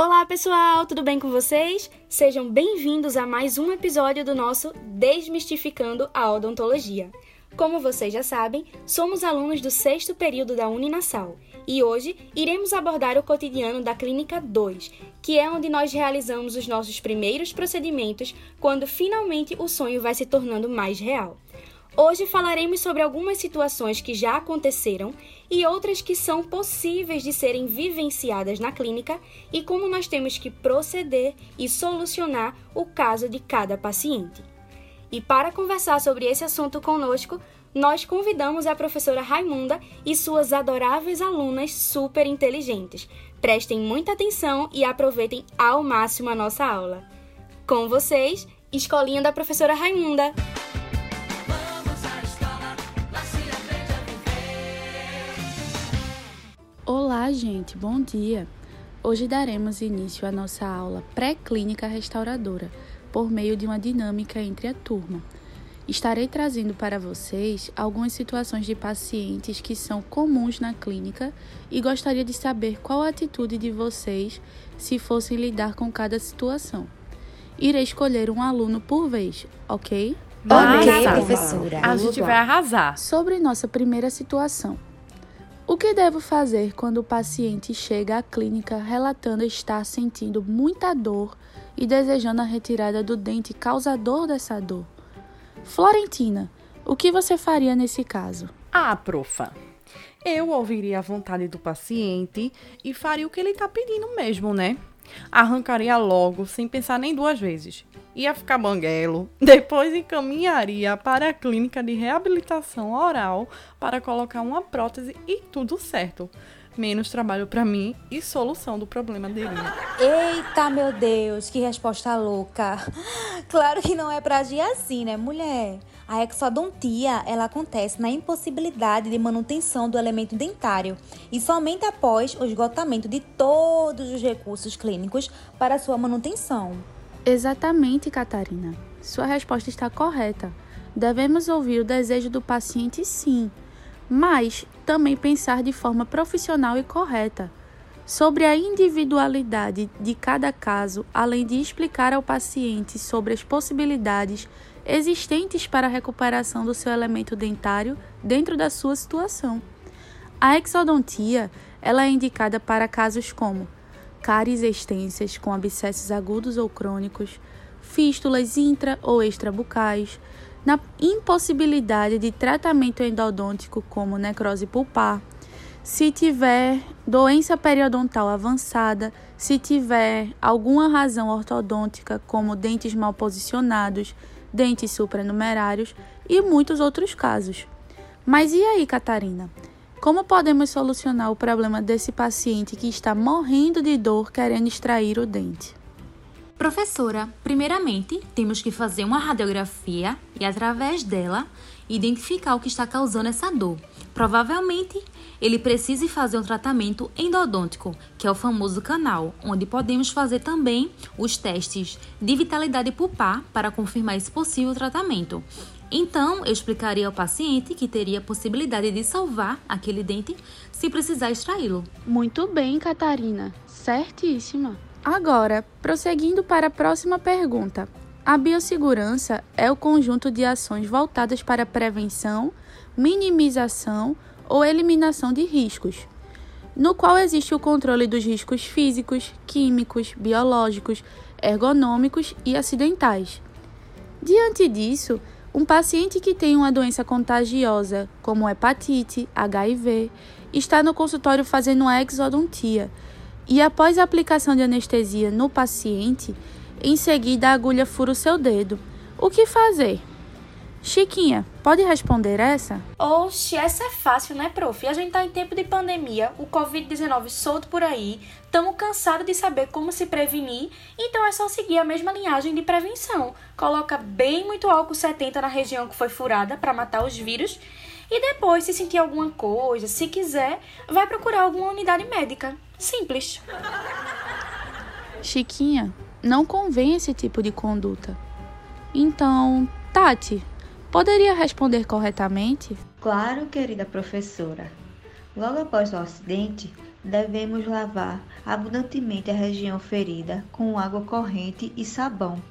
Olá pessoal, tudo bem com vocês? Sejam bem-vindos a mais um episódio do nosso Desmistificando a Odontologia. Como vocês já sabem, somos alunos do sexto período da Uninasal e hoje iremos abordar o cotidiano da Clínica 2, que é onde nós realizamos os nossos primeiros procedimentos quando finalmente o sonho vai se tornando mais real. Hoje falaremos sobre algumas situações que já aconteceram e outras que são possíveis de serem vivenciadas na clínica e como nós temos que proceder e solucionar o caso de cada paciente. E para conversar sobre esse assunto conosco, nós convidamos a professora Raimunda e suas adoráveis alunas super inteligentes. Prestem muita atenção e aproveitem ao máximo a nossa aula. Com vocês, Escolinha da Professora Raimunda. Olá, gente, bom dia! Hoje daremos início à nossa aula pré-clínica restauradora por meio de uma dinâmica entre a turma. Estarei trazendo para vocês algumas situações de pacientes que são comuns na clínica e gostaria de saber qual a atitude de vocês se fossem lidar com cada situação. Irei escolher um aluno por vez, ok? Ok, professora. A gente vai arrasar. Sobre nossa primeira situação. O que devo fazer quando o paciente chega à clínica relatando estar sentindo muita dor e desejando a retirada do dente causador dessa dor? Florentina, o que você faria nesse caso? Ah, profa. Eu ouviria a vontade do paciente e faria o que ele está pedindo mesmo, né? Arrancaria logo, sem pensar nem duas vezes ia ficar banguelo. Depois encaminharia para a clínica de reabilitação oral para colocar uma prótese e tudo certo. Menos trabalho para mim e solução do problema dele. Eita, meu Deus, que resposta louca. Claro que não é para agir assim, né, mulher? A exodontia, ela acontece na impossibilidade de manutenção do elemento dentário e somente após o esgotamento de todos os recursos clínicos para sua manutenção. Exatamente, Catarina. Sua resposta está correta. Devemos ouvir o desejo do paciente, sim, mas também pensar de forma profissional e correta sobre a individualidade de cada caso, além de explicar ao paciente sobre as possibilidades existentes para a recuperação do seu elemento dentário dentro da sua situação. A exodontia ela é indicada para casos como cáries extensas com abscessos agudos ou crônicos, fístulas intra ou extrabucais, na impossibilidade de tratamento endodôntico como necrose pulpar, se tiver doença periodontal avançada, se tiver alguma razão ortodôntica como dentes mal posicionados, dentes supranumerários e muitos outros casos. Mas e aí, Catarina? Como podemos solucionar o problema desse paciente que está morrendo de dor querendo extrair o dente? Professora, primeiramente temos que fazer uma radiografia e, através dela, identificar o que está causando essa dor. Provavelmente ele precise fazer um tratamento endodôntico, que é o famoso canal, onde podemos fazer também os testes de vitalidade pulpar para confirmar esse possível tratamento. Então, eu explicaria ao paciente que teria a possibilidade de salvar aquele dente se precisar extraí-lo. Muito bem, Catarina. Certíssima. Agora, prosseguindo para a próxima pergunta. A biossegurança é o conjunto de ações voltadas para a prevenção, minimização ou eliminação de riscos, no qual existe o controle dos riscos físicos, químicos, biológicos, ergonômicos e acidentais. Diante disso, um paciente que tem uma doença contagiosa, como hepatite, HIV, está no consultório fazendo uma exodontia e, após a aplicação de anestesia no paciente, em seguida a agulha fura o seu dedo. O que fazer? Chiquinha, pode responder essa? Oxe, essa é fácil, né, prof? A gente tá em tempo de pandemia, o Covid-19 solto por aí, estamos cansados de saber como se prevenir, então é só seguir a mesma linhagem de prevenção. Coloca bem muito álcool 70 na região que foi furada para matar os vírus e depois, se sentir alguma coisa, se quiser, vai procurar alguma unidade médica. Simples. Chiquinha, não convém esse tipo de conduta. Então, Tati, Poderia responder corretamente? Claro, querida professora. Logo após o acidente, devemos lavar abundantemente a região ferida com água corrente e sabão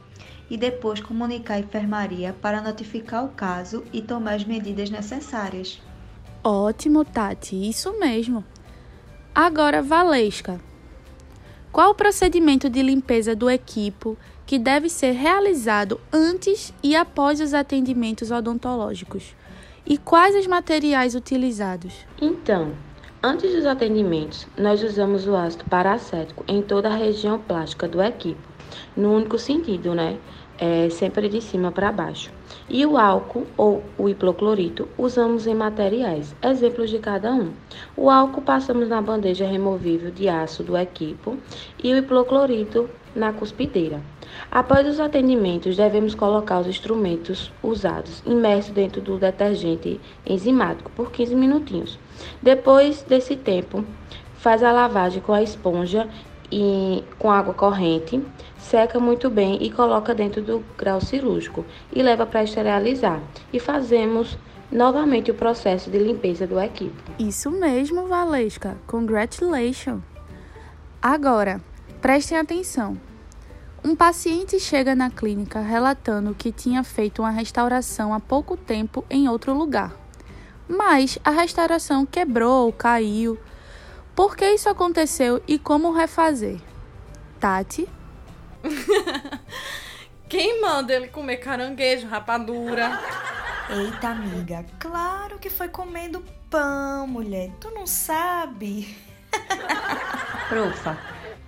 e depois comunicar à enfermaria para notificar o caso e tomar as medidas necessárias. Ótimo, Tati, isso mesmo. Agora, Valesca, qual o procedimento de limpeza do equipo que deve ser realizado antes e após os atendimentos odontológicos? E quais os materiais utilizados? Então, antes dos atendimentos, nós usamos o ácido paracético em toda a região plástica do equipo, no único sentido, né? É, sempre de cima para baixo. E o álcool ou o hipoclorito usamos em materiais. Exemplos de cada um. O álcool passamos na bandeja removível de aço do equipo e o hipoclorito na cuspideira. Após os atendimentos, devemos colocar os instrumentos usados imersos dentro do detergente enzimático por 15 minutinhos. Depois desse tempo, faz a lavagem com a esponja e com água corrente, seca muito bem e coloca dentro do grau cirúrgico e leva para esterilizar. E fazemos novamente o processo de limpeza do equipo. Isso mesmo, Valesca. Congratulations. Agora, prestem atenção. Um paciente chega na clínica relatando que tinha feito uma restauração há pouco tempo em outro lugar. Mas a restauração quebrou, caiu. Por que isso aconteceu e como refazer? Tati? Quem manda ele comer caranguejo, rapadura? Eita, amiga, claro que foi comendo pão, mulher. Tu não sabe? Profa,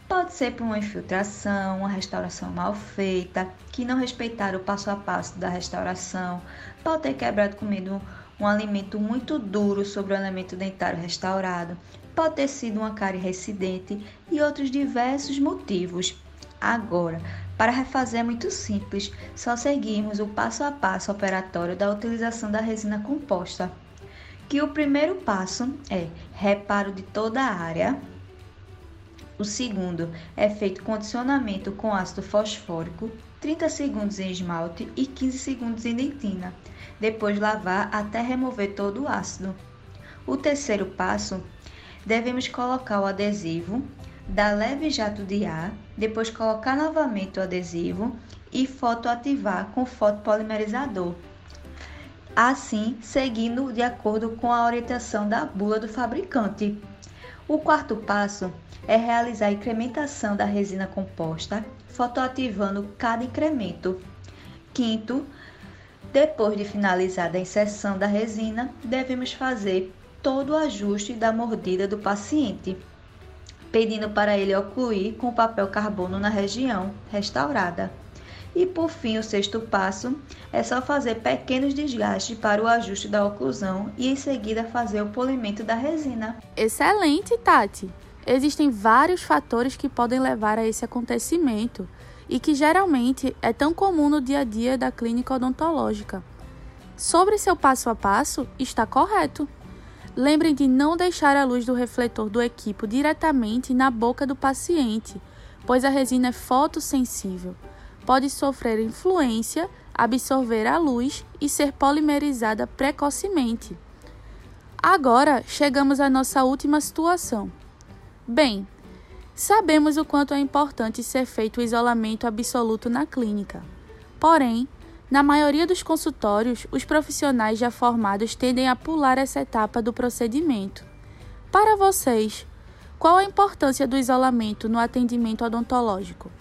Pode ser por uma infiltração, uma restauração mal feita, que não respeitaram o passo a passo da restauração, pode ter quebrado comendo um alimento muito duro sobre o elemento dentário restaurado, pode ter sido uma cárie residente e outros diversos motivos. Agora, para refazer é muito simples, só seguimos o passo a passo operatório da utilização da resina composta. Que o primeiro passo é reparo de toda a área, o segundo é feito condicionamento com ácido fosfórico, 30 segundos em esmalte e 15 segundos em dentina. Depois lavar até remover todo o ácido. O terceiro passo, devemos colocar o adesivo, dar leve jato de ar, depois colocar novamente o adesivo e fotoativar com fotopolimerizador. Assim, seguindo de acordo com a orientação da bula do fabricante. O quarto passo é realizar a incrementação da resina composta, fotoativando cada incremento. Quinto, depois de finalizada a inserção da resina, devemos fazer todo o ajuste da mordida do paciente, pedindo para ele ocluir com papel carbono na região restaurada. E por fim, o sexto passo é só fazer pequenos desgastes para o ajuste da oclusão e em seguida fazer o polimento da resina. Excelente, Tati! Existem vários fatores que podem levar a esse acontecimento e que geralmente é tão comum no dia a dia da clínica odontológica. Sobre seu passo a passo, está correto. Lembrem de não deixar a luz do refletor do equipo diretamente na boca do paciente, pois a resina é fotossensível. Pode sofrer influência, absorver a luz e ser polimerizada precocemente. Agora chegamos à nossa última situação Bem, sabemos o quanto é importante ser feito o isolamento absoluto na clínica. Porém, na maioria dos consultórios, os profissionais já formados tendem a pular essa etapa do procedimento. Para vocês, qual a importância do isolamento no atendimento odontológico?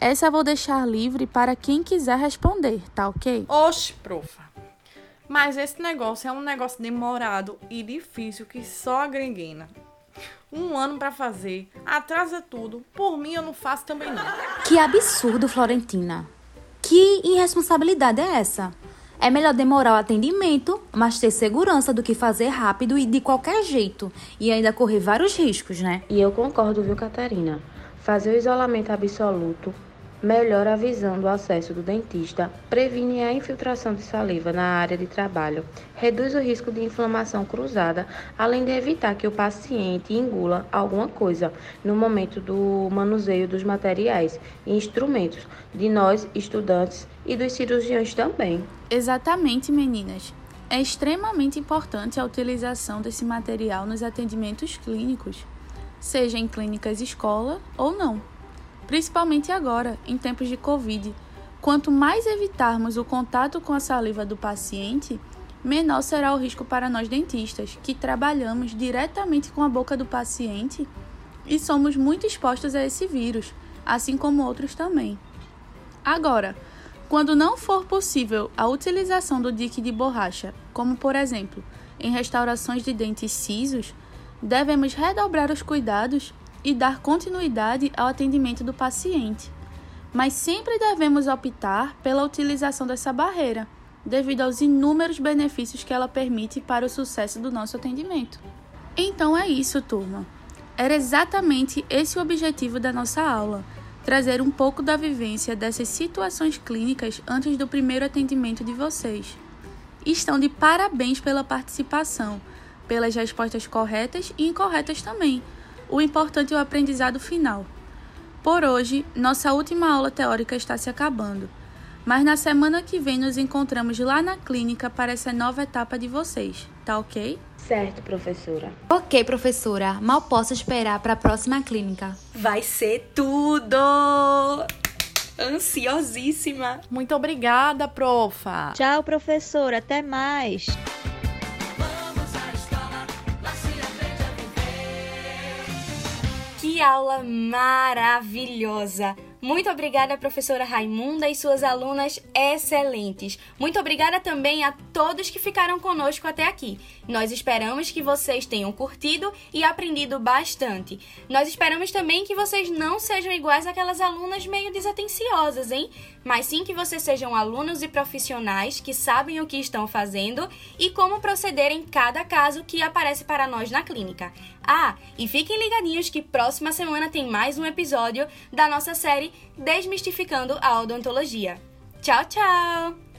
Essa vou deixar livre para quem quiser responder, tá ok? Oxe, profa. Mas esse negócio é um negócio demorado e difícil que só a gringuina um ano para fazer, atrasa tudo. Por mim, eu não faço também não. Que absurdo, Florentina. Que irresponsabilidade é essa? É melhor demorar o atendimento, mas ter segurança do que fazer rápido e de qualquer jeito. E ainda correr vários riscos, né? E eu concordo, viu, Catarina? Fazer o isolamento absoluto melhora a visão do acesso do dentista, previne a infiltração de saliva na área de trabalho, reduz o risco de inflamação cruzada, além de evitar que o paciente engula alguma coisa no momento do manuseio dos materiais e instrumentos de nós, estudantes e dos cirurgiões também. Exatamente, meninas. É extremamente importante a utilização desse material nos atendimentos clínicos. seja em clínicas escola ou não. Principalmente agora, em tempos de Covid. Quanto mais evitarmos o contato com a saliva do paciente, menor será o risco para nós dentistas, que trabalhamos diretamente com a boca do paciente e somos muito expostos a esse vírus, assim como outros também. Agora, quando não for possível a utilização do dique de borracha, como por exemplo em restaurações de dentes cisos, devemos redobrar os cuidados e dar continuidade ao atendimento do paciente. Mas sempre devemos optar pela utilização dessa barreira, devido aos inúmeros benefícios que ela permite para o sucesso do nosso atendimento. Então é isso, turma. Era exatamente esse o objetivo da nossa aula: trazer um pouco da vivência dessas situações clínicas antes do primeiro atendimento de vocês. Estão de parabéns pela participação, pelas respostas corretas e incorretas também. O importante é o aprendizado final. Por hoje, nossa última aula teórica está se acabando, mas na semana que vem nos encontramos lá na clínica para essa nova etapa de vocês, tá ok? Certo, professora. Ok, professora. Mal posso esperar para a próxima clínica. Vai ser tudo! Ansiosíssima! Muito obrigada, profa. Tchau, professora. Até mais. Que aula maravilhosa! Muito obrigada, professora Raimunda e suas alunas excelentes. Muito obrigada também a todos que ficaram conosco até aqui. Nós esperamos que vocês tenham curtido e aprendido bastante. Nós esperamos também que vocês não sejam iguais àquelas alunas meio desatenciosas, hein? Mas sim que vocês sejam alunos e profissionais que sabem o que estão fazendo e como proceder em cada caso que aparece para nós na clínica. Ah, e fiquem ligadinhos que próxima semana tem mais um episódio da nossa série Desmistificando a Odontologia. Tchau, tchau!